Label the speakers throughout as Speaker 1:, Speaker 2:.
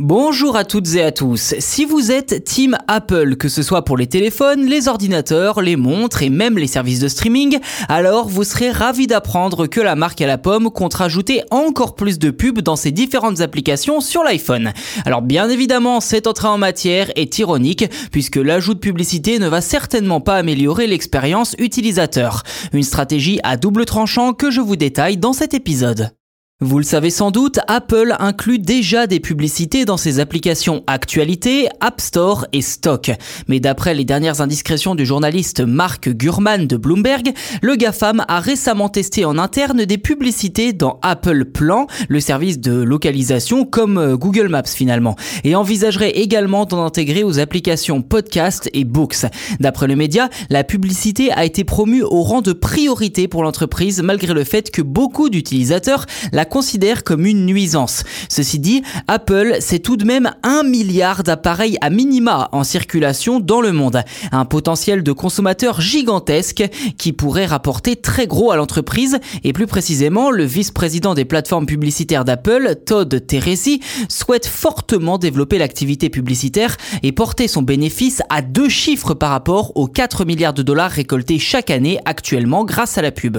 Speaker 1: Bonjour à toutes et à tous. Si vous êtes Team Apple, que ce soit pour les téléphones, les ordinateurs, les montres et même les services de streaming, alors vous serez ravi d'apprendre que la marque à la pomme compte rajouter encore plus de pubs dans ses différentes applications sur l'iPhone. Alors bien évidemment, cette entrée en matière est ironique puisque l'ajout de publicité ne va certainement pas améliorer l'expérience utilisateur. Une stratégie à double tranchant que je vous détaille dans cet épisode. Vous le savez sans doute, Apple inclut déjà des publicités dans ses applications Actualité, App Store et Stock. Mais d'après les dernières indiscrétions du journaliste Mark Gurman de Bloomberg, le GAFAM a récemment testé en interne des publicités dans Apple Plan, le service de localisation comme euh, Google Maps finalement, et envisagerait également d'en intégrer aux applications Podcast et Books. D'après le média, la publicité a été promue au rang de priorité pour l'entreprise malgré le fait que beaucoup d'utilisateurs la considère comme une nuisance. Ceci dit, Apple, c'est tout de même un milliard d'appareils à minima en circulation dans le monde. Un potentiel de consommateurs gigantesque qui pourrait rapporter très gros à l'entreprise et plus précisément, le vice-président des plateformes publicitaires d'Apple, Todd Teresi, souhaite fortement développer l'activité publicitaire et porter son bénéfice à deux chiffres par rapport aux 4 milliards de dollars récoltés chaque année actuellement grâce à la pub.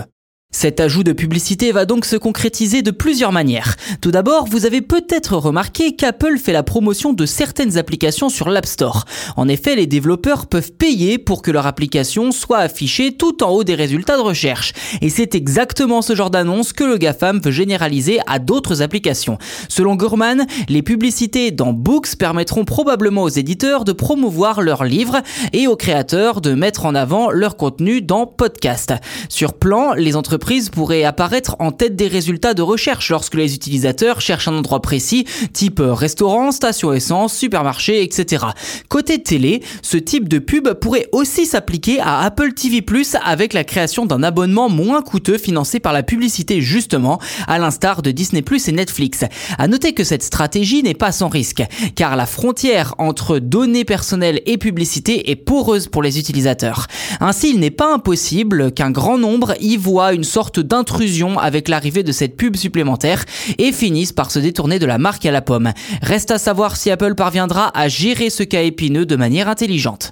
Speaker 1: Cet ajout de publicité va donc se concrétiser de plusieurs manières. Tout d'abord, vous avez peut-être remarqué qu'Apple fait la promotion de certaines applications sur l'App Store. En effet, les développeurs peuvent payer pour que leur application soit affichée tout en haut des résultats de recherche. Et c'est exactement ce genre d'annonce que le GAFAM veut généraliser à d'autres applications. Selon Gurman, les publicités dans Books permettront probablement aux éditeurs de promouvoir leurs livres et aux créateurs de mettre en avant leur contenu dans Podcast. Sur Plan, les entreprises pourrait apparaître en tête des résultats de recherche lorsque les utilisateurs cherchent un endroit précis, type restaurant, station essence, supermarché, etc. Côté télé, ce type de pub pourrait aussi s'appliquer à Apple TV+, avec la création d'un abonnement moins coûteux financé par la publicité justement, à l'instar de Disney+, et Netflix. À noter que cette stratégie n'est pas sans risque, car la frontière entre données personnelles et publicité est poreuse pour les utilisateurs. Ainsi, il n'est pas impossible qu'un grand nombre y voit une sorte d'intrusion avec l'arrivée de cette pub supplémentaire et finissent par se détourner de la marque à la pomme. Reste à savoir si Apple parviendra à gérer ce cas épineux de manière intelligente.